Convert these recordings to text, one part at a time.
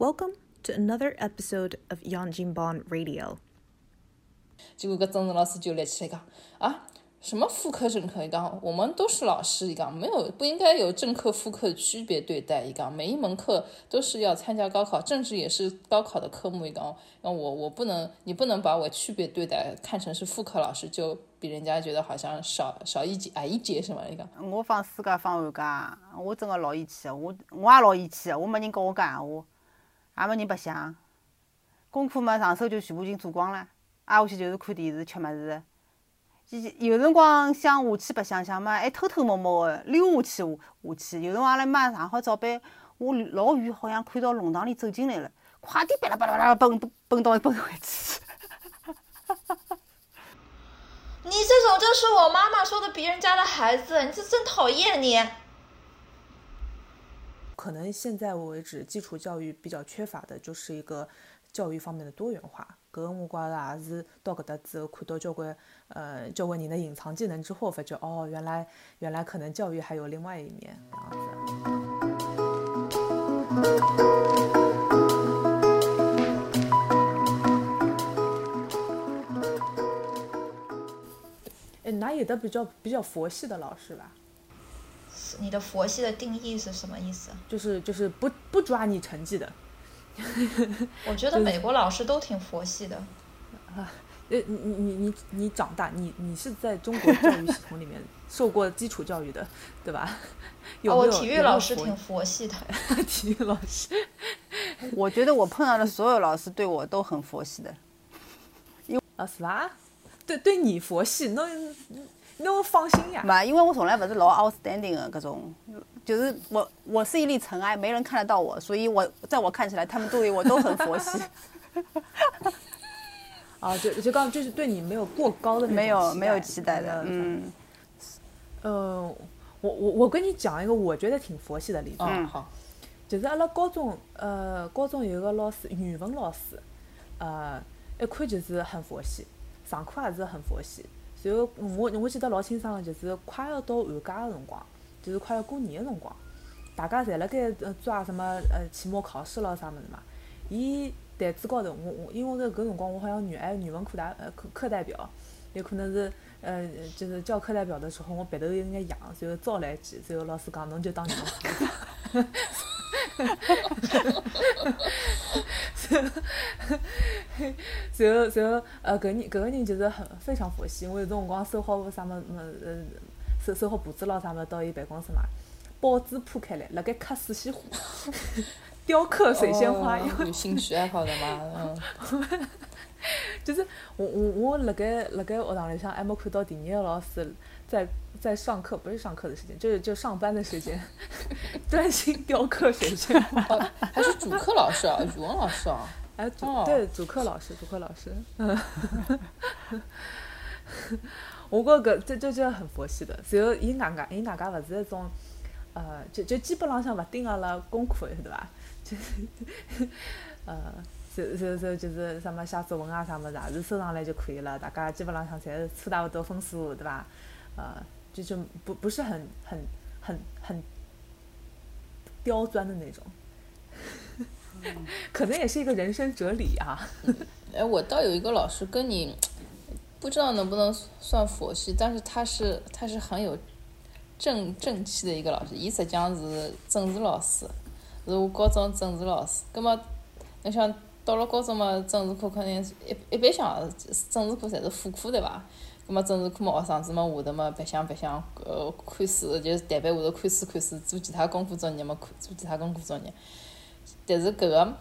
Welcome to another episode of Yanjinban Radio. 结果搿政治老师就立起来讲啊，什么副科正科？伊讲我们都是老师，伊讲没有不应该有正课副课区别对待。伊讲每一门课都是要参加高考，政治也是高考的科目。伊讲那我我不能，你不能把我区别对待，看成是副科老师，就比人家觉得好像少少一节矮一节什么？伊讲我放暑假放寒假，我真个老义气个，我我也老义气个，我没人跟我讲闲话，也没人白相，功课嘛上手就全部已经做光了，挨下去就是看电视吃物事。有辰光想下去白相相嘛，还偷偷摸摸个溜下去下下去。有辰光阿拉妈上好早班，我老远好像看到弄堂里走进来了，快点巴拉巴拉巴拉奔奔奔到奔回去。你这种就是我妈妈说的别人家的孩子，你这真讨厌你。可能现在为止，基础教育比较缺乏的就是一个教育方面的多元化。搿个我觉着也是到搿搭之后看到交关呃交关人的隐藏技能之后，发觉哦，原来原来可能教育还有另外一面这样子。哎，哪有的比较比较佛系的老师吧？你的佛系的定义是什么意思？就是就是不不抓你成绩的。我觉得美国老师都挺佛系的。啊，呃，你你你你你长大，你你是在中国教育系统里面 受过基础教育的，对吧？有我体育老师挺佛系的。体育老师，我觉得我碰到的所有老师对我都很佛系的。因为啊是吧？对对你佛系，侬侬放心呀。嘛，因为我从来不是老 outstanding 的各种。就是我，我是一粒尘埃，没人看得到我，所以我在我看起来，他们对我都很佛系。啊，就就刚就是对你没有过高的没有没有期待的，嗯。呃，我我我跟你讲一个我觉得挺佛系的例子。嗯，好。就是阿拉高中，呃，高中有一个老师，语文老师，呃，一看就是很佛系，上课也是很佛系。然后我我记得老清爽的，就是快要到寒假的辰光。就是快要过年的辰光，大家侪辣盖抓什么呃期末考试咯啥物事嘛。伊台子高头，我我因为搿搿辰光我好像语哎语文课代呃课课代表，有可能是呃就是教课代表的时候，我鼻头有眼痒，然后招来一记，然后老师讲侬就当语 文课。哈哈哈哈哈哈！然后然后呃搿人搿个人就是很非常佛系，因为有辰光收好啥么么呃。收收好簿子咯啥么，到伊办公室嘛，报纸铺开来，辣盖刻水仙花，雕刻水仙花，有兴趣爱好的嘛，嗯，就是我我我辣盖辣盖学堂里向还没看到第二个老师在在上课，不是上课的时间，就是就上班的时间，专心雕刻学生。哦，还是主课老师啊，语文老师啊，哎主对主课老师，主课老师，嗯。我觉搿这这就很佛系的，然后伊外加伊外加勿是一种，呃，就就基本浪向勿盯阿拉功课，对伐？就是，呃，就就就就是什么写作文啊啥物事，也是收上来就可以了。大家基本浪向侪是差大勿多分数，对伐？呃，就就不不是很很很很刁钻的那种，可能也是一个人生哲理啊。哎，我倒有一个老师跟你。不知道能不能算佛系，但是他是他是很有正正气的一个老师。伊实际上是政治老师，是我高中政治老师。那么，你想到了高中嘛，政治课肯定一一般像政治课侪是副课对吧？葛么政治课嘛，学生子嘛下头嘛白相白相，呃，看书就是台板下头看书看书，做其他功课作业嘛，看做其他功课作业。但是搿个，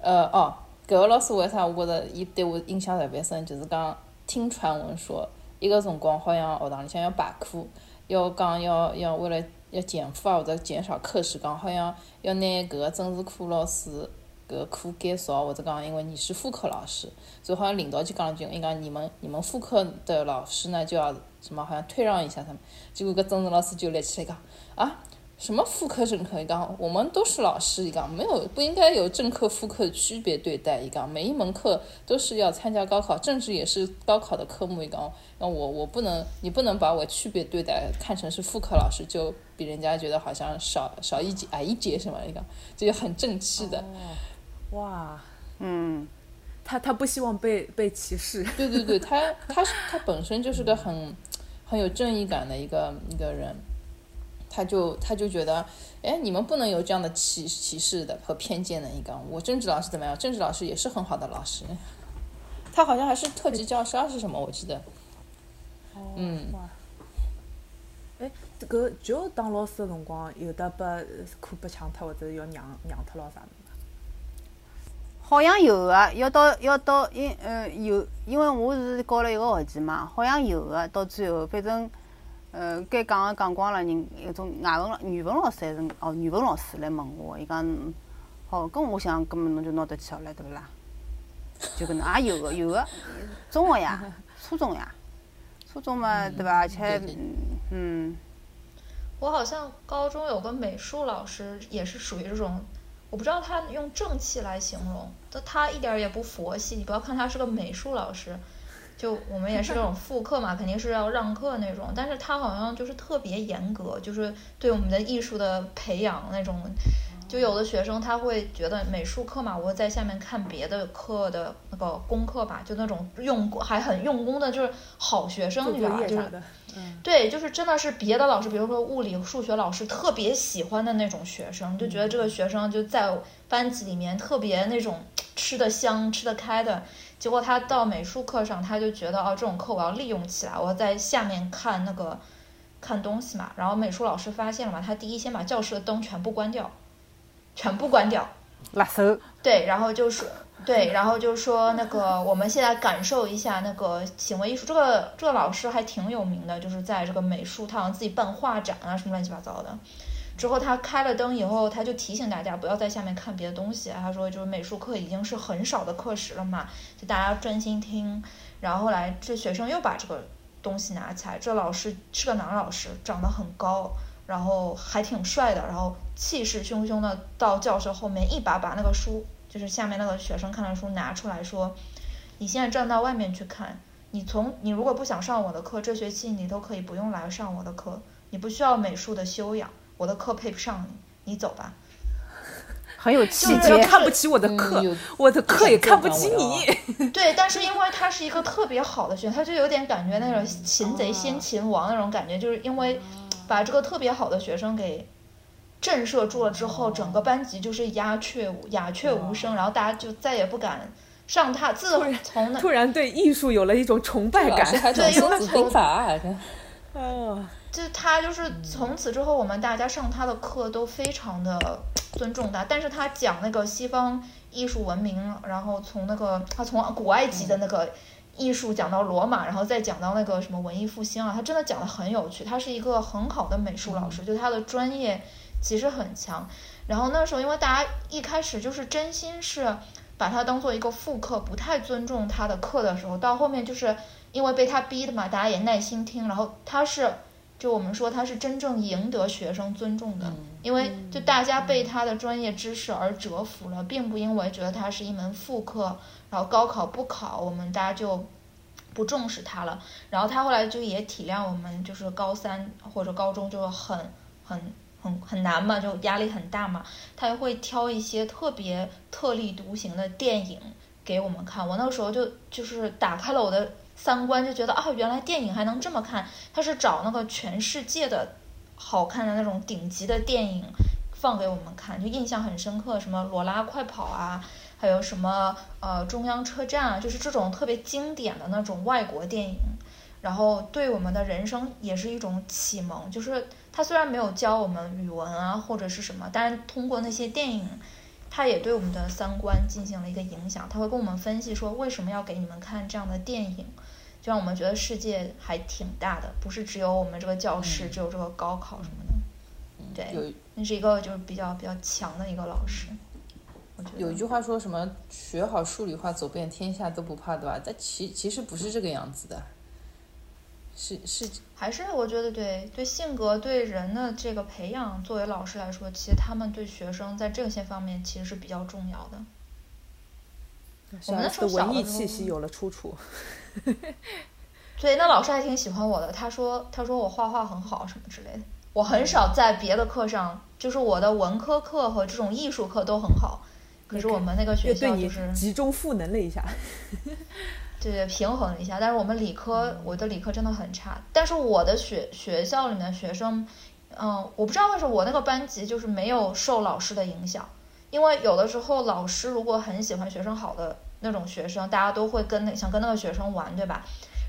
呃，哦，搿个老师为啥我觉着伊对我印象特别深，就是讲。听传闻说，一个辰光好像学堂里向要罢课，要讲要要为了要减负啊或者减少课时，讲好像要拿搿个政治课老师搿个课减少，或者讲因为你是副科老师，所以好像领导就讲了句，应该你们你们副科的老师呢就要什么好像退让一下他们，结果搿政治老师就立起来讲啊。什么副科正课？一讲我们都是老师，一讲没有不应该有正课副课区别对待。一讲每一门课都是要参加高考，政治也是高考的科目。一讲那我我不能，你不能把我区别对待，看成是副科老师，就比人家觉得好像少少一节矮一节什么？一讲这就很正气的。哇，嗯，他他不希望被被歧视。对对对，他他是他本身就是个很很有正义感的一个一个人，他就他就觉得，哎，你们不能有这样的歧歧视的和偏见的一个。我政治老师怎么样？政治老师也是很好的老师，他好像还是特级教师还是什么，我记得。嗯。哇。哎，这个就当老师的辰光，有的被课被抢脱，或者要让让脱了啥？好像有个，要到要到因呃有，因为我是教了一个学期嘛，好像有个，到最后反正呃该讲个讲光了，人一种外文老语文老师还是哦语文老师来问我，伊讲好，跟我想，根本侬就拿得起学了，对勿啦？就搿能也有个有个，中学呀，初中呀。初中嘛，对伐？而且，嗯，我好像高中有个美术老师，也是属于这种，我不知道他用正气来形容，但他一点也不佛系。你不要看他是个美术老师，就我们也是那种复课嘛，肯定是要让课那种，但是他好像就是特别严格，就是对我们的艺术的培养那种。就有的学生他会觉得美术课嘛，我在下面看别的课的那个功课吧，就那种用还很用功的，就是好学生，你知道吧？就是，对，就是真的是别的老师，比如说物理、数学老师特别喜欢的那种学生，就觉得这个学生就在班级里面特别那种吃得香、吃得开的。结果他到美术课上，他就觉得哦，这种课我要利用起来，我在下面看那个看东西嘛。然后美术老师发现了嘛，他第一先把教室的灯全部关掉。全部关掉，拉手。对，然后就说，对，然后就说那个，我们现在感受一下那个行为艺术。这个这个老师还挺有名的，就是在这个美术，他好像自己办画展啊，什么乱七八糟的。之后他开了灯以后，他就提醒大家不要在下面看别的东西。他说，就是美术课已经是很少的课时了嘛，就大家专心听。然后后来这学生又把这个东西拿起来，这老师是个男老师，长得很高。然后还挺帅的，然后气势汹汹的到教室后面，一把把那个书，就是下面那个学生看的书拿出来说：“你现在站到外面去看，你从你如果不想上我的课，这学期你都可以不用来上我的课，你不需要美术的修养，我的课配不上你，你走吧。”很有气节，看不起我的课，我的课也看不起你。对，但是因为他是一个特别好的学生，他就有点感觉那种擒贼先擒王那种感觉，就是因为。把这个特别好的学生给震慑住了之后，整个班级就是鸦雀无鸦雀无声，然后大家就再也不敢上他。自从那突然对艺术有了一种崇拜感，对，因为从哦，就他就是从此之后，我们大家上他的课都非常的尊重他。但是他讲那个西方艺术文明，然后从那个他从古埃及的那个。艺术讲到罗马，然后再讲到那个什么文艺复兴啊，他真的讲的很有趣。他是一个很好的美术老师，就他的专业其实很强。然后那时候，因为大家一开始就是真心是把他当做一个副课，不太尊重他的课的时候，到后面就是因为被他逼的嘛，大家也耐心听。然后他是，就我们说他是真正赢得学生尊重的，因为就大家被他的专业知识而折服了，并不因为觉得他是一门副课。然后高考不考，我们大家就不重视他了。然后他后来就也体谅我们，就是高三或者高中就很很很很难嘛，就压力很大嘛。他也会挑一些特别特立独行的电影给我们看。我那个时候就就是打开了我的三观，就觉得啊，原来电影还能这么看。他是找那个全世界的好看的那种顶级的电影放给我们看，就印象很深刻，什么《罗拉快跑》啊。还有什么呃中央车站啊，就是这种特别经典的那种外国电影，然后对我们的人生也是一种启蒙。就是他虽然没有教我们语文啊或者是什么，但是通过那些电影，他也对我们的三观进行了一个影响。他会跟我们分析说为什么要给你们看这样的电影，就让我们觉得世界还挺大的，不是只有我们这个教室，只有这个高考什么的。对，那是一个就是比较比较强的一个老师。有一句话说什么“学好数理化，走遍天下都不怕”，对吧？但其其实不是这个样子的，是是还是我觉得对对性格对人的这个培养，作为老师来说，其实他们对学生在这些方面其实是比较重要的。我们那时候文艺气息有了出处。对，那老师还挺喜欢我的，他说他说我画画很好什么之类的。我很少在别的课上，就是我的文科课和这种艺术课都很好。可是我们那个学校就是集中赋能了一下。对平衡了一下，但是我们理科，我的理科真的很差。但是我的学学校里面学生，嗯，我不知道为什么我那个班级就是没有受老师的影响，因为有的时候老师如果很喜欢学生好的那种学生，大家都会跟那想跟那个学生玩，对吧？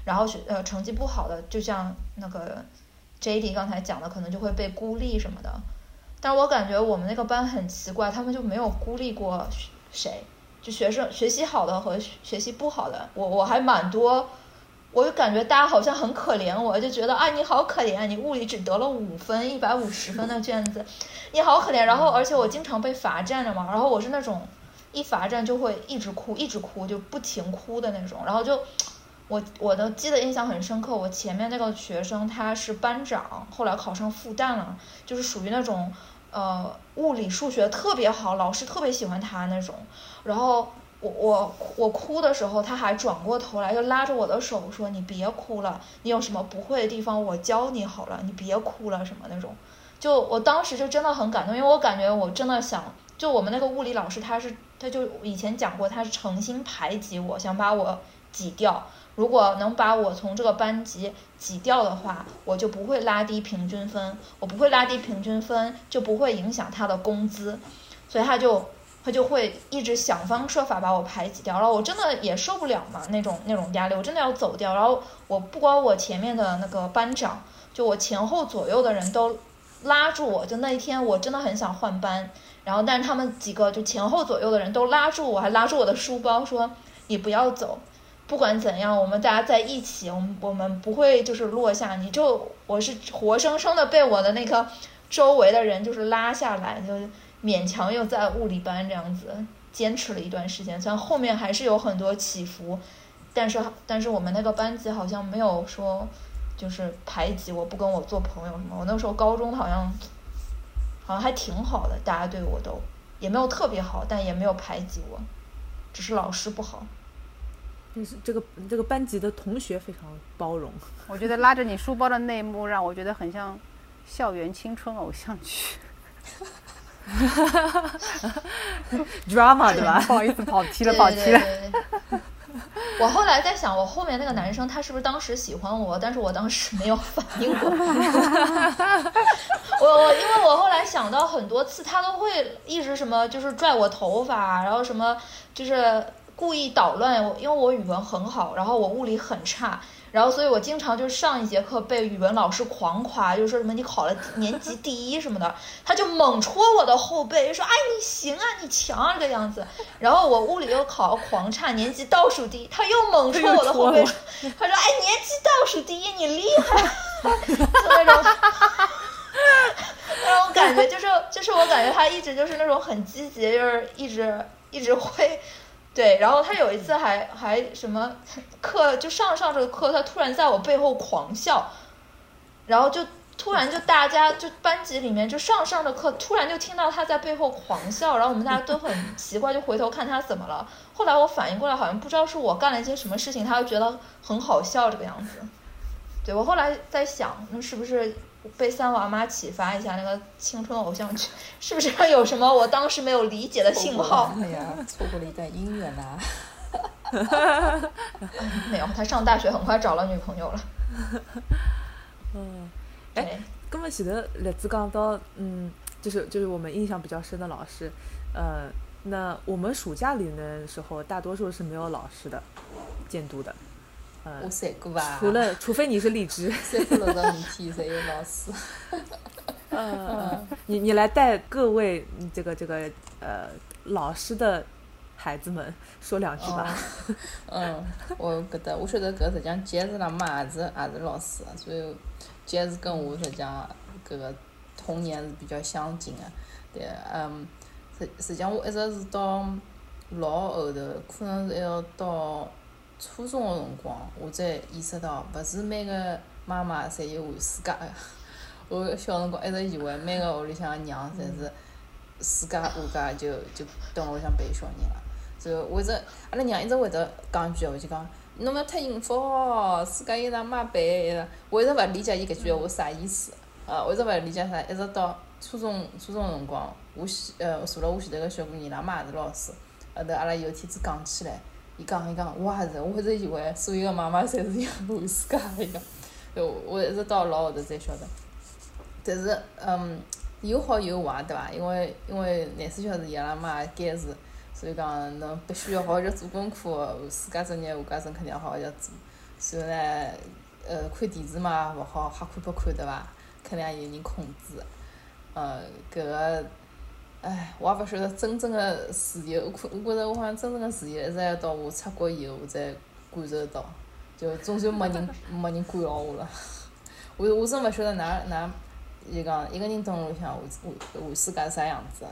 然后学呃成绩不好的，就像那个 J D 刚才讲的，可能就会被孤立什么的。但我感觉我们那个班很奇怪，他们就没有孤立过谁。就学生学习好的和学习不好的，我我还蛮多，我就感觉大家好像很可怜我，就觉得啊你好可怜，你物理只得了五分，一百五十分的卷子，你好可怜。然后而且我经常被罚站着嘛，然后我是那种一罚站就会一直哭，一直哭就不停哭的那种。然后就我我的记得印象很深刻，我前面那个学生他是班长，后来考上复旦了，就是属于那种。呃，物理、数学特别好，老师特别喜欢他那种。然后我我我哭的时候，他还转过头来，就拉着我的手说：“你别哭了，你有什么不会的地方，我教你好了，你别哭了什么那种。”就我当时就真的很感动，因为我感觉我真的想，就我们那个物理老师，他是他就以前讲过，他是诚心排挤我，想把我挤掉。如果能把我从这个班级挤掉的话，我就不会拉低平均分，我不会拉低平均分，就不会影响他的工资，所以他就他就会一直想方设法把我排挤掉，然后我真的也受不了嘛那种那种压力，我真的要走掉。然后我不光我前面的那个班长，就我前后左右的人都拉住我，就那一天我真的很想换班，然后但是他们几个就前后左右的人都拉住我，还拉住我的书包说你不要走。不管怎样，我们大家在一起，我们我们不会就是落下。你就我是活生生的被我的那个周围的人就是拉下来，就勉强又在物理班这样子坚持了一段时间。虽然后面还是有很多起伏，但是但是我们那个班级好像没有说就是排挤我不跟我做朋友什么。我那时候高中好像好像还挺好的，大家对我都也没有特别好，但也没有排挤我，只是老师不好。就是这个这个班级的同学非常包容。我觉得拉着你书包的那一幕让我觉得很像校园青春偶像剧。drama 对吧？不好意思，跑题了，跑题了。我后来在想，我后面那个男生他是不是当时喜欢我？但是我当时没有反应过来。我我因为我后来想到很多次，他都会一直什么就是拽我头发，然后什么就是。故意捣乱，我因为我语文很好，然后我物理很差，然后所以我经常就上一节课被语文老师狂夸，就说什么你考了年级第一什么的，他就猛戳我的后背，说哎你行啊你强啊这个样子，然后我物理又考狂差，年级倒数第一，他又猛戳我的后背，他说哎年级倒数第一你厉害，就那种，那种感觉就是就是我感觉他一直就是那种很积极，就是一直一直会。对，然后他有一次还还什么课就上上这个课，他突然在我背后狂笑，然后就突然就大家就班级里面就上上着课，突然就听到他在背后狂笑，然后我们大家都很奇怪，就回头看他怎么了。后来我反应过来，好像不知道是我干了一些什么事情，他就觉得很好笑这个样子。对我后来在想，那是不是？被三娃妈启发一下，那个青春偶像剧是不是有什么我当时没有理解的信号？哎呀，错过了一段姻缘呐！没有，他上大学很快找了女朋友了。嗯，哎，那么前头例子刚到，嗯，就是就是我们印象比较深的老师，呃，那我们暑假里的时候，大多数是没有老师的监督的。我三过吧，除了除非你是荔枝，三过六十五天才有老师。嗯，你你来带各位这个这个呃老师的孩子们说两句吧。嗯，我觉得我晓得搿实际上杰子拉妈也是也是老师，所以杰子跟我实际上搿个童年是比较相近的。对，嗯，实实际上我一直是到老后头，可能是要到。初中个辰光，我才意识到，勿是每个妈妈侪有寒暑假个。我小辰光一直以为每个屋里向个娘侪是暑假寒假就就蹲屋里向陪小人了。然后我一直，阿拉娘一直会得讲一句闲话，就讲侬勿要太幸福哦，暑假有㑚妈陪。我一直勿理解伊搿句闲话啥意思。呃，我一直勿理解啥，一直到初中初中辰光，我前呃坐辣我前头个小姑娘，伊拉妈也是老师。后头阿拉有天子讲起来，伊讲伊讲，我也是，我一直以为所有个妈妈侪是像罗世家一样。就我一直到老后头才晓得。但是，嗯，有好有坏，对伐？因为因为廿四小时伊拉妈监视，所以讲侬必须要好好叫做功课，自家作业下家生肯定要好好叫做。然后呢，呃，看电视嘛，勿好瞎看八看，对伐？肯定也有人控制。呃，搿个，唉，我也勿晓得真正个自由，我看，我觉着我好像真正个自由，一直要到我出国以后，我才感受到，就总算没人 没人干扰我了。我我真勿晓得㑚㑚，就讲一个人蹲辣屋里向，下下下世界是啥样子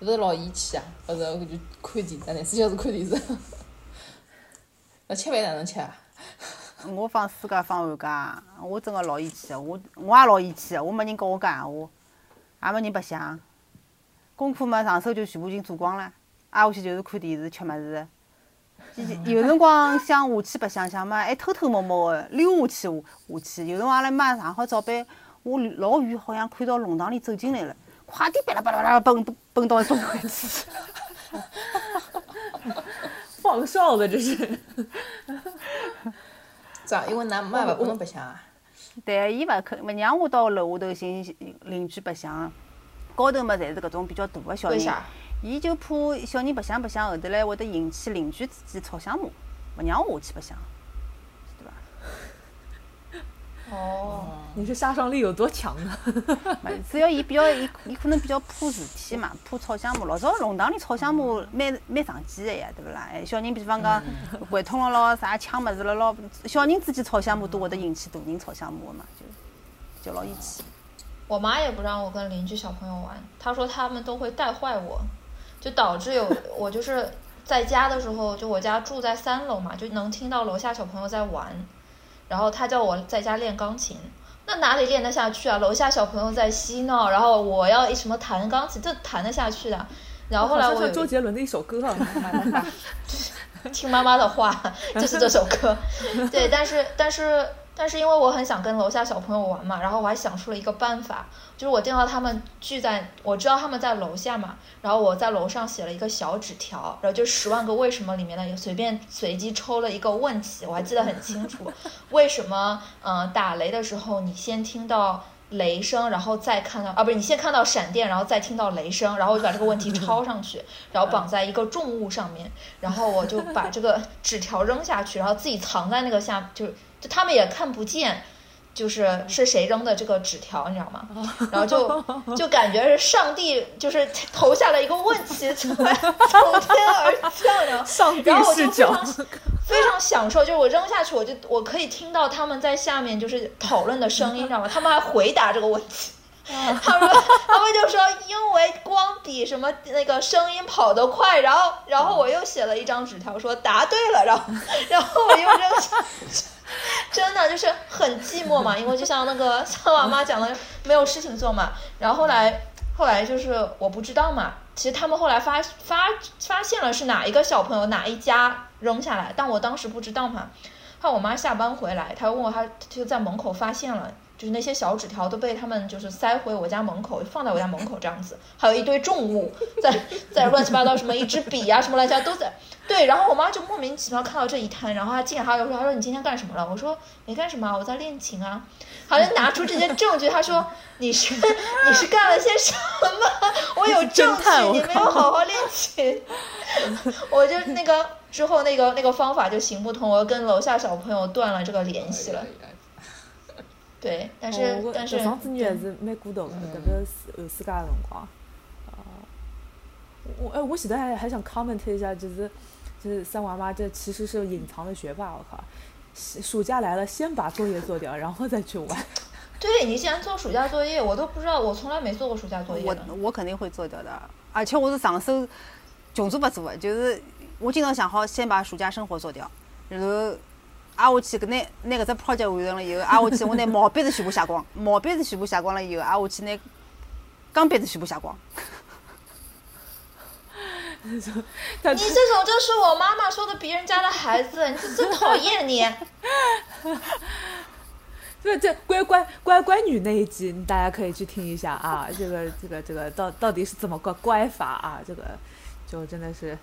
勿是老厌气啊？勿是我就看电视，廿四小时看电视。那吃饭哪能吃啊？我放暑假放寒假，我真个老厌气个，我我也老厌气个，我没人跟我讲闲话。也没人白相，功课嘛上手就全部已经做光了，挨下去就是看电视、吃物事。有辰光想下去白相相嘛，还偷偷摸摸的溜下去下下去。有辰光阿拉妈上好早班，我老远好像看到弄堂里走进来了，快点巴拉巴拉巴拉奔奔到中回去。放哨的这是。咋？因为㑚妈勿拨侬白相啊？对，伊勿肯勿让我到楼下头寻邻居白相，高头嘛侪是搿种比较大个小人，伊就怕小人白相白相后头来会得引起邻居之间吵相骂，勿让我下去白相。哦，你是杀伤力有多强呢？主要伊比较，伊伊可能比较怕事体嘛，怕吵相骂。老早弄堂里吵相骂蛮蛮常见个呀，对勿啦？小人比方讲，掼捅了咯，啥抢物事了咯，小人之间吵相骂都会得引起大人吵相骂个嘛，就就老厌气。我妈也不让我跟邻居小朋友玩，她说他们都会带坏我，就导致有我就是在家的时候，就我家住在三楼嘛，就能听到楼下小朋友在玩。然后她叫我在家练钢琴，那哪里练得下去啊？楼下小朋友在嬉闹，然后我要什么弹钢琴，这弹得下去的。然后后来我周杰伦的一首歌，听妈妈的话，就是这首歌。对，但是但是。但是因为我很想跟楼下小朋友玩嘛，然后我还想出了一个办法，就是我见到他们聚在，我知道他们在楼下嘛，然后我在楼上写了一个小纸条，然后就《十万个为什么》里面的随便随机抽了一个问题，我还记得很清楚，为什么嗯打雷的时候你先听到雷声，然后再看到啊不是你先看到闪电，然后再听到雷声，然后我就把这个问题 抄上去，然后绑在一个重物上面，然后我就把这个纸条扔下去，然后自己藏在那个下就。就他们也看不见，就是是谁扔的这个纸条，你知道吗？然后就 就感觉是上帝就是投下了一个问题，从 天而降的上帝视角，非常享受。就是我扔下去，我就我可以听到他们在下面就是讨论的声音，你知道吗？他们还回答这个问题，他们他们就说因为光比什么那个声音跑得快，然后然后我又写了一张纸条说答对了，然后然后我又扔下去。真的就是很寂寞嘛，因为就像那个像我妈讲的，没有事情做嘛。然后后来后来就是我不知道嘛，其实他们后来发发发现了是哪一个小朋友哪一家扔下来，但我当时不知道嘛。后来我妈下班回来，她问我，她就在门口发现了。就是那些小纸条都被他们就是塞回我家门口，放在我家门口这样子，还有一堆重物在在乱七八糟什么一支笔啊什么乱七八糟都在。对，然后我妈就莫名其妙看到这一摊，然后她进来她就说：“她说你今天干什么了？”我说：“没干什么，我在练琴啊。”好像拿出这些证据，她说：“你是你是干了些什么？我有证据，你没有好好练琴。”我就那个之后那个那个方法就行不通，我跟楼下小朋友断了这个联系了。对，但是但是，上子女还是蛮孤独的，特别是后暑假的辰光。啊，我哎，我现在还还想 comment 一下，就是就是三娃妈这其实是隐藏的学霸，我靠！暑假来了，先把作业做掉，然后再去玩。对你竟然做暑假作业，我都不知道，我从来没做过暑假作业。我我肯定会做掉的，而且我是上手穷做不做的，就是我经常想好先把暑假生活做掉，然后。挨下去，搿拿拿搿只 project 完成了以后，挨下去我拿毛笔子全部写光，毛笔子全部写光了以后，挨下去拿钢笔子全部写光。你这种就是我妈妈说的别人家的孩子，你是真讨厌你。这，这乖乖乖乖女那一集，大家可以去听一下啊。这个这个这个到到底是怎么个乖法啊？这个就真的是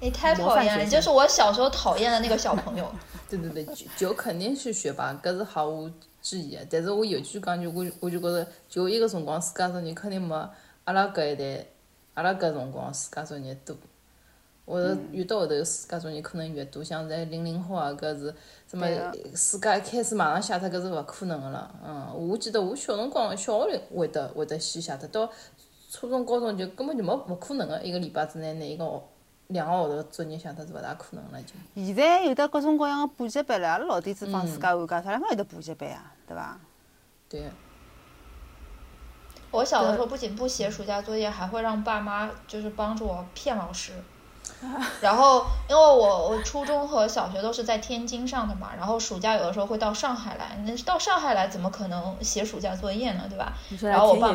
你太讨厌了，你就是我小时候讨厌的那个小朋友。对对对，就就肯定是学霸，搿是毫无质疑的。但是我有句讲句，我我就觉着，就一个辰光，自家作业肯定没阿拉搿一代，阿拉搿辰光自家作业多。或者越到后头自家作业可能越多，像在零零后啊，搿是什么自家一开始马上写脱，搿是勿可能个了。嗯，我记得我小辰光小学里会得会得先写脱，到初中高中就根本就没勿可能个，一个礼拜之内拿一个号两个号头作业写脱是勿大可能了就。现在有的各种各样个补习班了，阿拉老底子放自家寒假，啥地方有得补习班啊？对伐？对。我小的时候不仅不写暑假作业，还会让爸妈就是帮助我骗老师。然后，因为我我初中和小学都是在天津上的嘛，然后暑假有的时候会到上海来。那到上海来怎么可能写暑假作业呢？对吧？然后我爸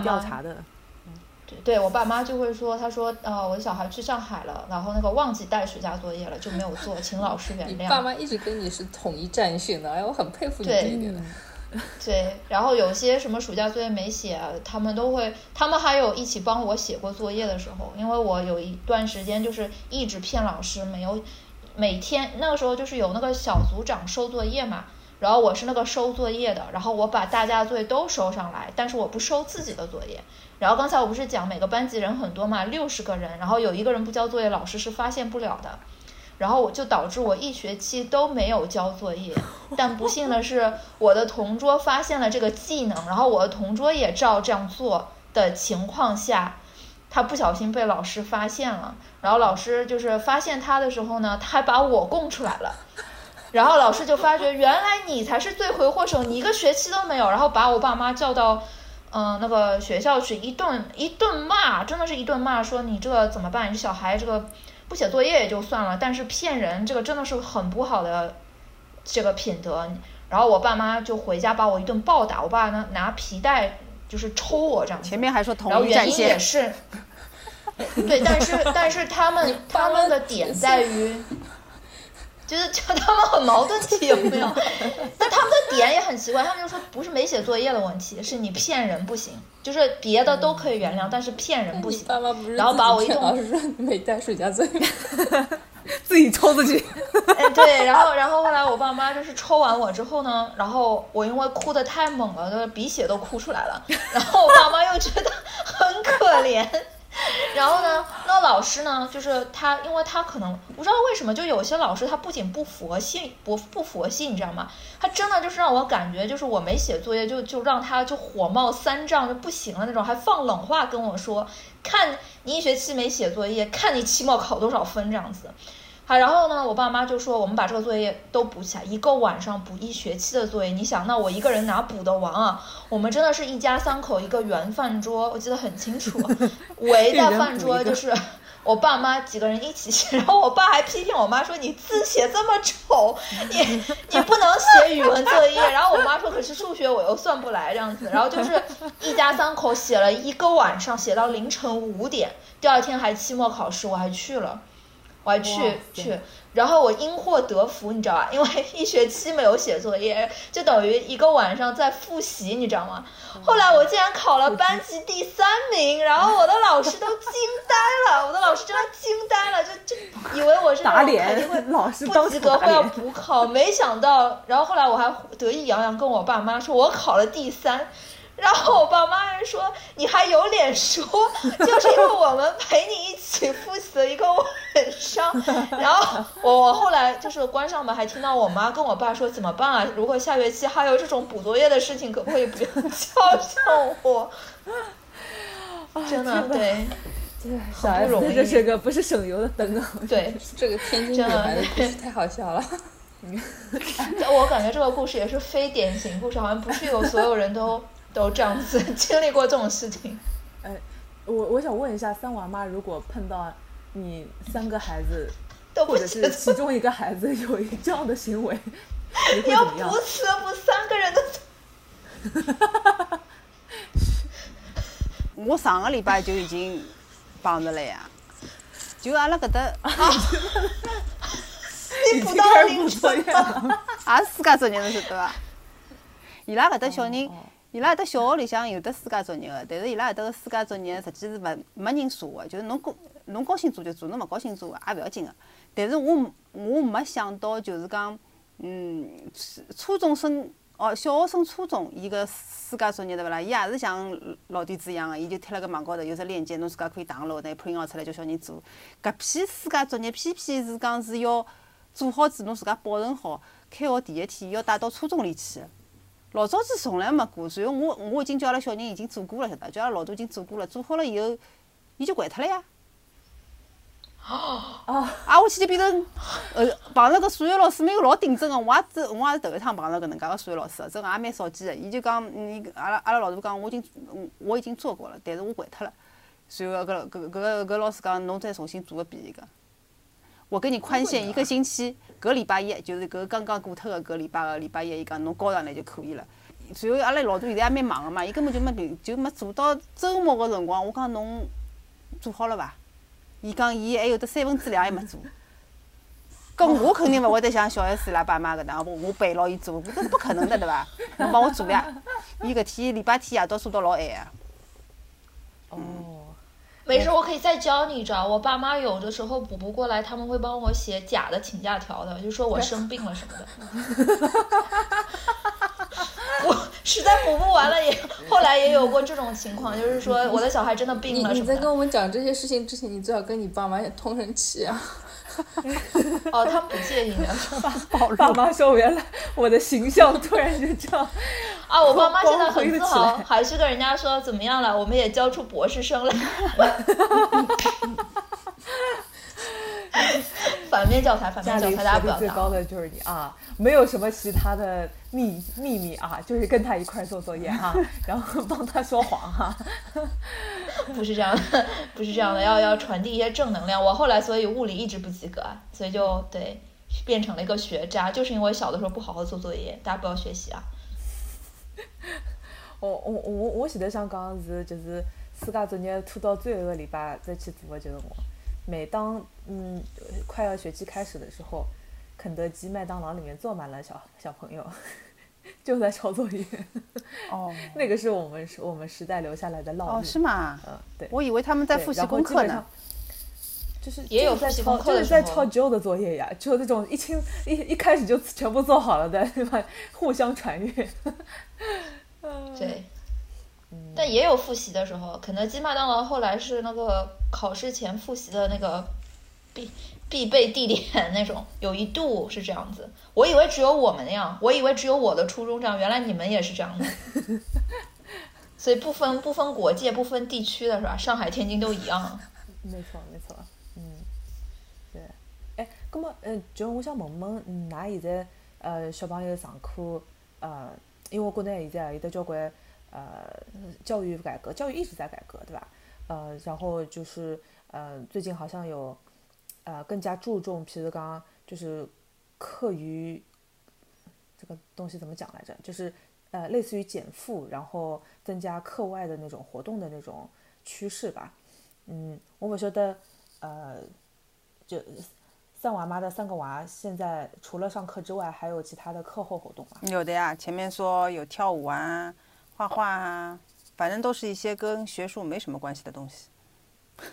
对，我爸妈就会说，他说，呃，我的小孩去上海了，然后那个忘记带暑假作业了，就没有做，请老师原 谅。你爸妈一直跟你是统一战线的，哎，我很佩服你这一点。对，然后有些什么暑假作业没写，他们都会，他们还有一起帮我写过作业的时候，因为我有一段时间就是一直骗老师，没有每天那个时候就是有那个小组长收作业嘛，然后我是那个收作业的，然后我把大家的作业都收上来，但是我不收自己的作业。然后刚才我不是讲每个班级人很多嘛，六十个人，然后有一个人不交作业，老师是发现不了的。然后我就导致我一学期都没有交作业，但不幸的是，我的同桌发现了这个技能，然后我的同桌也照这样做的情况下，他不小心被老师发现了，然后老师就是发现他的时候呢，他还把我供出来了，然后老师就发觉原来你才是罪魁祸首，你一个学期都没有，然后把我爸妈叫到嗯那个学校去一顿一顿骂，真的是一顿骂，说你这个怎么办？你小孩这个。不写作业也就算了，但是骗人这个真的是很不好的这个品德。然后我爸妈就回家把我一顿暴打，我爸呢拿皮带就是抽我这样。前面还说同然后原因也是，对，但是但是他们他们的点在于。就是就他们很矛盾体有没有？但他们的点也很奇怪，他们就说不是没写作业的问题，是你骗人不行，就是别的都可以原谅，但是骗人不行。然后把我一顿老师说你没带暑假作业，自己抽自己。哎，对，然后然后后来我爸妈就是抽完我之后呢，然后我因为哭的太猛了，就是鼻血都哭出来了，然后我爸妈又觉得很可怜。然后呢，那老师呢，就是他，因为他可能不知道为什么，就有些老师他不仅不佛性，不不佛系，你知道吗？他真的就是让我感觉，就是我没写作业，就就让他就火冒三丈，就不行了那种，还放冷话跟我说，看你一学期没写作业，看你期末考多少分这样子。好，然后呢，我爸妈就说我们把这个作业都补起来，一个晚上补一学期的作业。你想，那我一个人哪补得完啊？我们真的是一家三口一个圆饭桌，我记得很清楚，围在饭桌就是我爸妈几个人一起写。然后我爸还批评我妈说：“你字写这么丑，你 你不能写语文作业。”然后我妈说：“可是数学我又算不来这样子。”然后就是一家三口写了一个晚上，写到凌晨五点，第二天还期末考试，我还去了。我还去去，然后我因祸得福，你知道吧？因为 一学期没有写作业，就等于一个晚上在复习，你知道吗？后来我竟然考了班级第三名，然后我的老师都惊呆了，我的老师真的惊呆了，就就以为我是打脸，老师不及格会要补考，没想到，然后后来我还得意洋洋跟我爸妈说，我考了第三。然后我爸妈还说你还有脸说，就是因为我们陪你一起复习了一个晚上。然后我我后来就是关上门，还听到我妈跟我爸说怎么办啊？如果下学期还有这种补作业的事情，可不可以不要叫上我？真的对，小 S 这是个不是省油的灯啊！对，这个天津女孩的故事太好笑了。我感觉这个故事也是非典型故事，好像不是有所有人都。都这样子 经历过这种事情，哎，我我想问一下，三娃妈，如果碰到你三个孩子，或者是其中一个孩子有一这样的行为，你会怎么样？要补死补三个人的。我上个礼拜就已经帮着了呀，就阿拉搿搭，你补到零分，也是自家作业的是对伐？伊拉搿搭小人哦，伊拉搿搭小学里向有得暑假作业个，但是伊拉搿搭个暑假作业实际是勿没人查个，就是侬高侬高兴做就做，侬勿高兴做也勿要紧个。但是我我没想到就是讲，嗯，初初中生哦，小学生初中伊个暑假作业对勿啦？伊也是像老底子一样个，伊就贴辣搿网高头有只链接，侬自家可以 download，拿 print out 出来叫小人做。搿批暑假作业偏偏是讲是要做好子，侬自家保存好，开学第一天要带到初中里去。老早子从来没过，然后我我已经叫阿拉小人已经做过了，晓得？叫阿拉老大已经做过了，做好了以后，伊就掼脱了呀。哦，啊，我去就变成，呃，碰着搿数学老师没有老顶真个，我也只我也是头一趟碰着搿能介个数学老师，真个也蛮少见个。伊就讲，嗯，阿拉阿拉老大讲，我已经我我已经做过了，但是我掼脱了。然后搿搿搿搿搿老师讲，侬再重新做个遍伊个。我给你宽限一个星期，搿礼拜一就是搿刚刚过脱个搿礼拜个礼拜一，伊讲侬交上来就可以了。随后阿拉老大现在也蛮忙个嘛，伊根本就没平就没做到周末个辰光。我讲侬做好了伐？伊讲伊还有得三分之两还没做。搿我肯定勿会得像小 S 伊拉爸妈搿能，我我陪牢伊做，搿是不可能的对伐？侬帮我做呀。伊搿天礼拜天夜到做到老晚个。哦，没事，我可以再教你一招。我爸妈有的时候补不过来，他们会帮我写假的请假条的，就说我生病了什么的。我实在补不完了也，后来也有过这种情况，就是说我的小孩真的病了什么的。你在跟我们讲这些事情之前，你最好跟你爸妈也通声气啊。哦，他们不介意的。爸妈说原来我的形象突然就这样，啊，我爸妈现在很自豪，还是跟人家说怎么样了，我们也教出博士生来。反面教材，反面教材，大家不要当。高的就是你啊，没有什么其他的秘秘密啊，就是跟他一块儿做作业哈、然后帮他说谎哈、不是这样的，不是这样的，要要传递一些正能量。我后来所以物理一直不及格，所以就对变成了一个学渣，就是因为小的时候不好好做作业。大家不要学习啊！我我我我前头想讲的是，就是暑假作业拖到最后一个礼拜再去做的，就是我。每当嗯快要学期开始的时候，肯德基、麦当劳里面坐满了小小朋友，就在抄作业。哦那个是我们是我们时代留下来的烙哦，印。是吗？嗯，对。我以为他们在对复习功课呢。就是也有就是在抄，就是在候抄 Joe 的作业呀，就那种一清一一开始就全部做好了的，对吧？互相传阅。对，嗯但也有复习的时候。肯德基、麦当劳后来是那个考试前复习的那个必必备地点那种，有一度是这样子。我以为只有我们那样，我以为只有我的初中这样，原来你们也是这样的。所以不分不分国界、不分地区的是吧？上海、天津都一样。没错，没错，那么，嗯，就我想问问，嗯，㑚现在呃小朋友上课，呃，因为国内现在有得交关呃教育改革，教育一直在改革，对吧？呃，然后就是呃最近好像有呃更加注重，譬如讲就是课余这个东西怎么讲来着？就是呃类似于减负，然后增加课外的那种活动的那种趋势吧。嗯，我不晓得，呃，就三娃妈的三个娃，现在除了上课之外，还有其他的课后活动吗？有的呀，前面说有跳舞啊、画画啊，反正都是一些跟学术没什么关系的东西。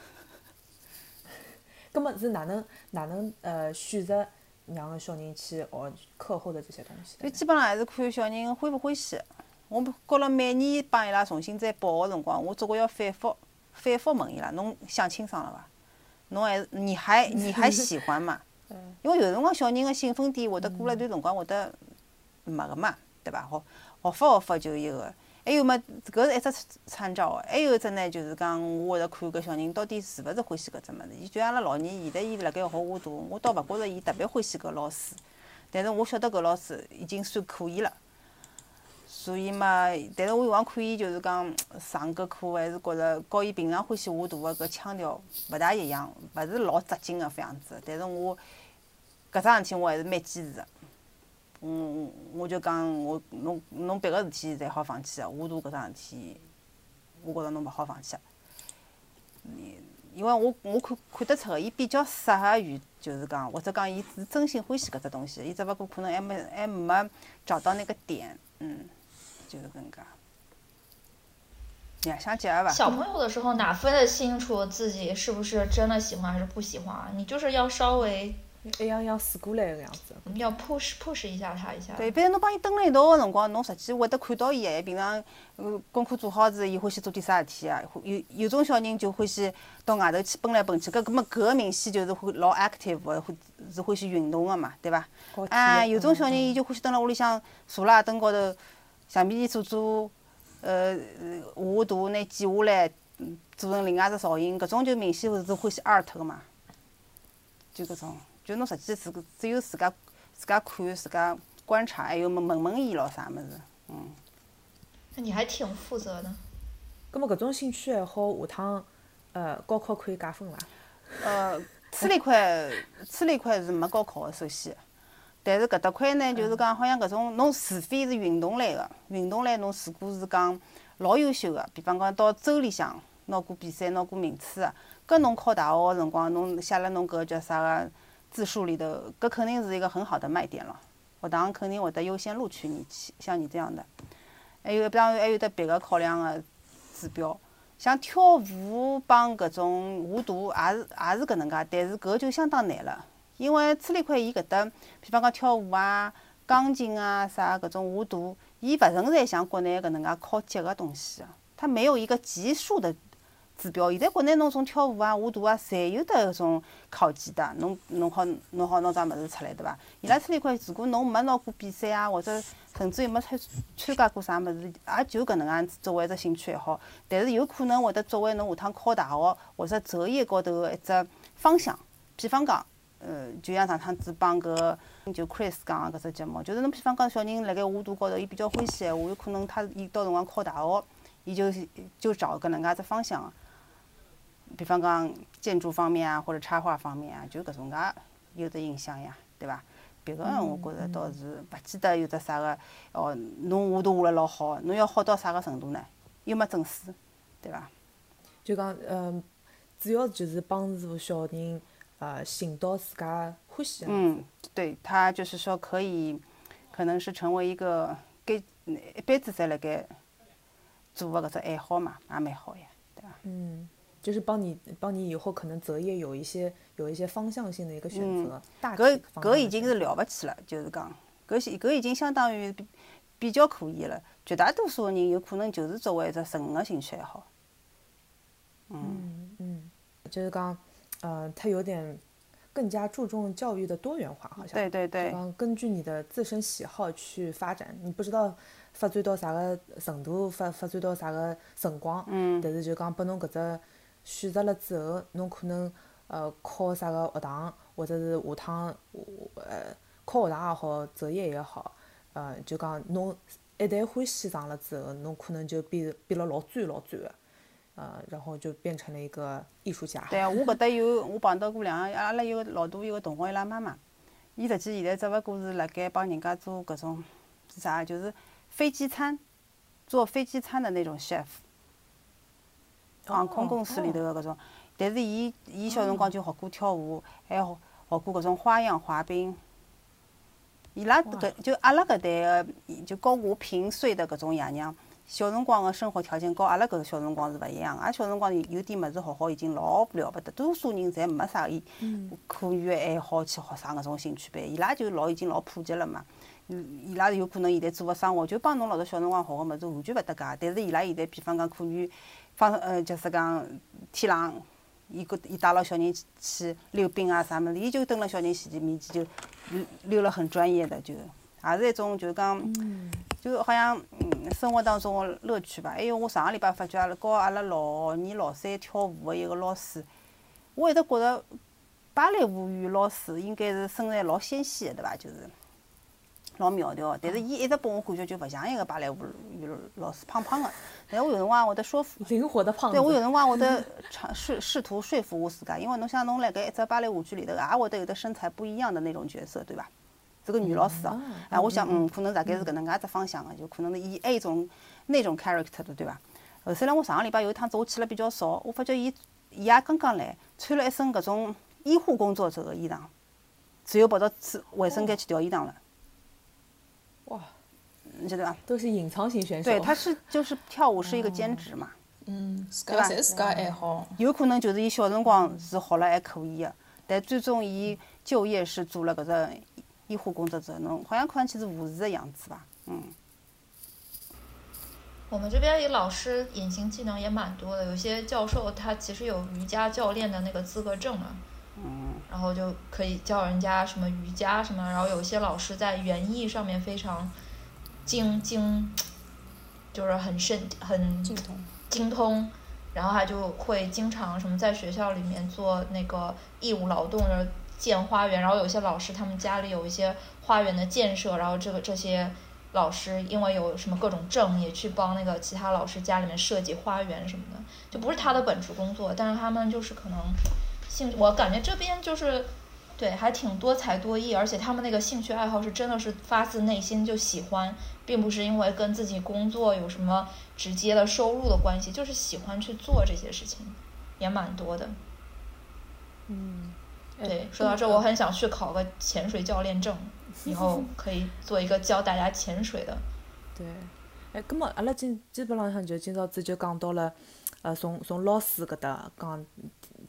根本是哪能哪能呃选择让小人去学课后的这些东西？就基本上还是看小人欢不欢喜。我觉着每年帮伊拉重新再报个辰光，我总归要反复反复问伊拉，侬想清爽了伐？侬还是你还 你还喜欢嘛？因为有辰光小人个兴奋点会得过了一段辰光会得没个嘛，对伐？好学法学法就一个。还有嘛，搿是一只参照个，还有一只呢，就是讲我会得看搿小人到底是勿是欢喜搿只物事。伊就像阿拉老年，现在伊辣盖学画图，我倒勿觉着伊特别欢喜搿老师，但是我晓得搿老师已经算可以了。所以嘛，但是我有辰光看伊就是讲上搿课，还是觉着和伊平常欢喜画图个搿腔调勿大一样，勿是老扎劲个副样子。但是我搿桩事体我还是蛮坚持个。嗯，我就讲我侬侬别个事体侪好放弃个，画图搿桩事体，我觉着侬勿好放弃。嗯因为我我看看得出个，伊比较适合于就是讲，或者讲伊是真心欢喜搿只东西，伊只勿过可能还没还没找到那个点，嗯。就是搿能介。两相结合伐？小朋友的时候哪分得清楚自己是不是真的喜欢还是不喜欢啊？你就是要稍微一样样试过来个样子。要 push push 一下他一下。对，反正侬帮伊蹲辣一道个辰光，侬实际会得看到伊个。平常呃功课做好子，伊欢喜做点啥事体啊？有有种小人就欢喜到外头去奔来奔去，搿搿么搿个明显就是会老 active 个，欢是欢喜运动个嘛，对伐？啊，有种小人嗯伊就欢喜蹲辣屋里向坐辣凳高头，橡皮泥做做，呃，画图拿剪下来，做成另外只造型，搿种就明显勿是欢喜 art 个嘛。就搿种，就侬实际自个只有自家自家看、自家观察，还有问问问伊咾啥物事，嗯。那你还挺负责的。葛末搿种兴趣爱好下趟，呃，高考可以加分伐？呃，处理块处理块是没高考个，首先。但是搿搭块呢，就是讲好像搿种侬除非是运动类个，运动类侬如果是讲老优秀个，比方讲到州里向拿过比赛、拿过名次个，搿侬考大学个辰光，侬写了侬搿叫啥个字数里头，搿肯定是一个很好的卖点了。学堂肯定会得优先录取你，像你这样的。还有，当然还有得别个考量个指标。像跳舞帮搿种画图也是也是搿能介，但是搿就相当难了，因为初里块伊搿搭，比方讲跳舞啊、钢琴啊啥搿种画图，伊勿存在像国内搿能介考级个东西啊，它没有一个级数的指标。现在国内侬从跳舞啊、画图啊，侪有得搿种考级的，侬侬好侬好拿桩物事出来对伐？伊拉初里块如果侬没拿过比赛啊，或者甚至于没参参加过啥物事，也就搿能样子作为一只兴趣爱好。但是有可能会得作为侬下趟考大学或者择业高头个一只方向。比方讲，呃，就像上趟子帮搿就 Chris 讲个搿只节目，就是侬比方讲小人辣盖画图高头，伊比较欢喜闲话，有可能他伊到辰光考大学，伊就就找搿能介只方向。比方讲建筑方面啊，或者插画方面啊，就搿种介有得影响呀，对伐？别个我觉着倒是勿记得有只啥个哦，侬画图画了老好，侬要好到啥个程度呢？又没证书，对伐？就讲，嗯，主要就是帮助小人，呃，寻到自家欢喜个物事。嗯，对，他就是说可以，可能是成为一个给一辈子在辣盖做个搿只爱好嘛，也蛮好呀，对伐？嗯，就是帮你帮你以后可能择业有一些有一些方向性的一个选择，大体搿搿已经是了勿起了，就是讲，搿是搿已经相当于比比较可以了。绝大多数个人有可能就是作为一只纯个兴趣爱好。嗯嗯，就是讲，呃，它有点更加注重教育的多元化，好像。对对对就讲根据你的自身喜好去发展，你不知道发展到啥个程度，发发展到啥个辰光。嗯但是就讲拨侬搿只选择了之后，侬可能呃考啥个学堂，或者是下趟呃考学堂也好，择业也好，呃就讲侬一旦欢喜上了之后，侬可能就变变了老专老专个。呃，然后就变成了一个艺术家。对啊，我搿搭有我碰到过两个，阿拉有个老大有个同学伊拉妈妈，伊实际现在只勿过是辣盖帮人家做搿种是啥，就是飞机餐，做飞机餐的那种 chef，航空公司里头个搿种。但是伊伊小辰光就学过跳舞，还学学过搿种花样滑冰。伊拉搿就阿拉搿代个，就跟我平岁的搿种爷娘，小辰光个生活条件和阿拉搿个小辰光是勿一样个。阿拉小辰光有有点物事学好已经老了勿得，多数人侪没啥伊课余个爱好去学啥搿种兴趣班，伊拉就老已经老普及了嘛。嗯伊拉有可能现在做个生活就帮侬老早小辰光学个物事完全勿搭界，但是伊拉现在比方讲课余方呃，就是讲天冷，伊搿伊带牢小人去去溜冰啊啥物事，伊就蹲辣小人前面前就溜溜了很专业的，就也是一种就是讲，就好像嗯生活当中个乐趣吧。还有我上个礼拜发觉阿拉教阿拉老二、老三跳舞个一个老师，我一直觉着芭蕾舞语老师应该是身材老纤细个对伐？就是老苗条个，但是伊一直拨我感觉就勿像一个芭蕾舞语老师，胖胖个。但我有辰光会得说服。灵活的胖子。对，我有辰光会得尝试试图说服我自家，因为侬想侬辣盖一只芭蕾舞剧里头，也会得有的身材不一样的那种角色，对伐？是个女老师啊，哎，我想，嗯，可能大概是搿能介只方向个，就可能是以埃种那种 character 的，对伐？后头来我上个礼拜有一趟子我去了比较少，我发觉伊伊也刚刚来，穿了一身搿种医护工作者个衣裳，随后跑到去卫生间去调衣裳了。哇，你晓得伐？都是隐藏型选手。对，他是就是跳舞是一个兼职嘛，嗯，自对吧家侪自家爱好。有可能就是伊小辰光是学了还可以的，但最终伊就业是做了搿只医护工作者，侬好像看上去是护士的样子吧？嗯，我们这边也老师隐形技能也蛮多的，有些教授他其实有瑜伽教练的那个资格证嘛，嗯，然后就可以教人家什么瑜伽什么，然后有些老师在园艺上面非常精精，就是很深很精通。精通，然后他就会经常什么在学校里面做那个义务劳动，建花园，然后有些老师他们家里有一些花园的建设，然后这个这些老师因为有什么各种证，也去帮那个其他老师家里面设计花园什么的，就不是他的本职工作，但是他们就是可能兴，我感觉这边就是。对，还挺多才多艺，而且他们那个兴趣爱好是真的是发自内心就喜欢，并不是因为跟自己工作有什么直接的收入的关系，就是喜欢去做这些事情，也蛮多的。嗯，对，说到这，我很想去考个潜水教练证，以后可以做一个教大家潜水的。对，哎，葛末阿拉今基本浪向就今朝子就讲到了，呃，从从老师搿搭讲，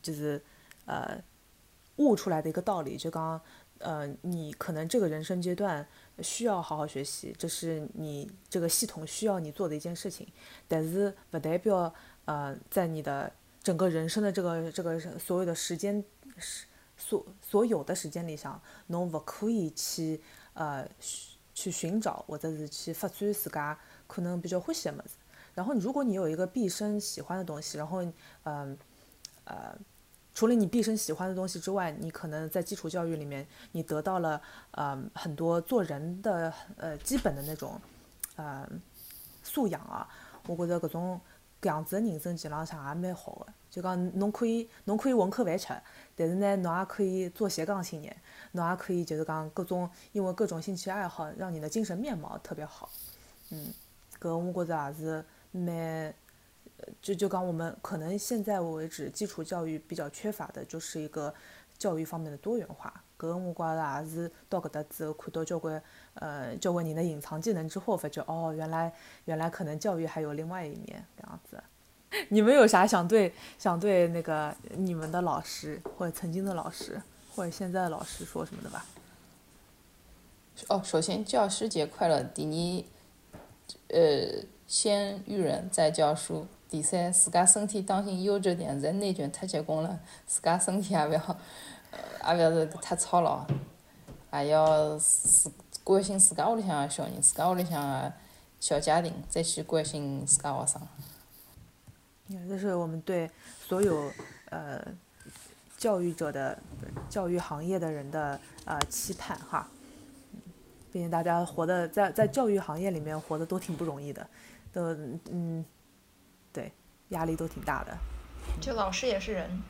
就是呃悟出来的一个道理，就讲呃你可能这个人生阶段需要好好学习，这是你这个系统需要你做的一件事情，但是不代表呃在你的整个人生的这个这个所有的时间时所所有的时间里向，侬勿可以去呃去寻找或者是去发展自家可能比较欢喜的么子。然后，如果你有一个毕生喜欢的东西，然后嗯呃除了你毕生喜欢的东西之外，你可能在基础教育里面，你得到了呃很多做人的呃基本的那种呃素养啊。我觉着搿种搿样子的人生其实浪向也蛮好的。就讲侬可以侬可以混口饭吃，但是呢，侬也可以做斜杠青年，侬也可以就是讲各种因为各种兴趣爱好，让你的精神面貌特别好。嗯，搿我觉着也是蛮。就就讲我们可能现在为止基础教育比较缺乏的，就是一个教育方面的多元化。搿我觉着也是到搿搭之后看到交关呃交关人的隐藏技能之后，发觉哦，原来原来可能教育还有另外一面搿样子。你们有啥想对想对那个你们的老师或者曾经的老师或者现在的老师说什么的吧？哦，首先教师节快乐。第二，呃，先育人，再教书。第三，自家身体当心悠着点，人内卷太结棍了，自家身体也勿要，也勿要太操劳，还要自关心自家屋里向个小人，自家屋里向个小家庭，再去关心自家学生。这是我们对所有呃教育者的教育行业的人的呃期盼哈。嗯毕竟大家活的在在教育行业里面活的都挺不容易的，都嗯，对，压力都挺大的。就老师也是人，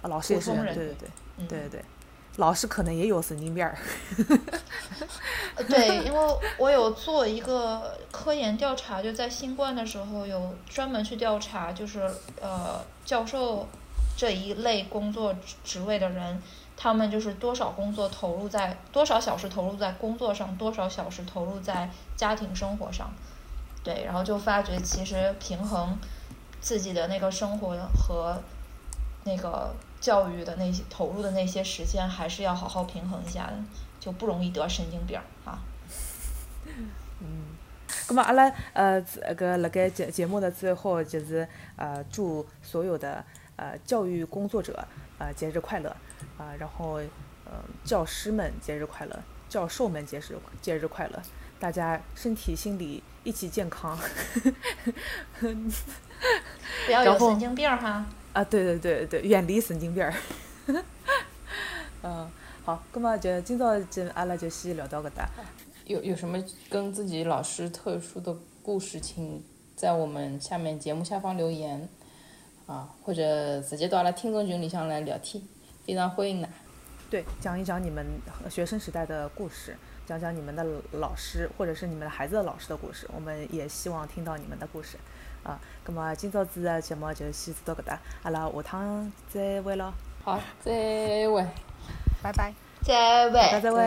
啊，老师也是人，对对对嗯，对对对，老师可能也有神经病儿。对，因为我有做一个科研调查，就在新冠的时候有专门去调查，就是呃教授这一类工作职位的人，他们就是多少工作投入在多少小时投入在工作上，多少小时投入在家庭生活上，对，然后就发觉其实平衡自己的那个生活和那个教育的那些投入的那些时间，还是要好好平衡一下的。就不容易得神经病儿啊。那么阿拉呃这个辣盖节节目的最后，就是呃祝所有的呃教育工作者呃节日快乐啊、然后呃教师们节日快乐，教授们节日节日快乐，大家身体心理一起健康。不要有神经病儿哈。啊，对对对对，远离神经病儿。嗯，好，那么就今朝就阿拉就先聊到搿搭。有有什么跟自己老师特殊的故事，请在我们下面节目下方留言啊，或者直接到阿拉听众群里向来聊天，非常欢迎的。对，讲一讲你们学生时代的故事，讲讲你们的老师或者是你们的孩子的老师的故事，我们也希望听到你们的故事。啊，咁么今朝子嘅节目就先做到搿搭，阿拉下趟再会咯，好，再会。拜拜。再会。大家再会。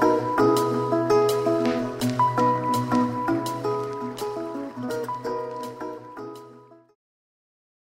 拜。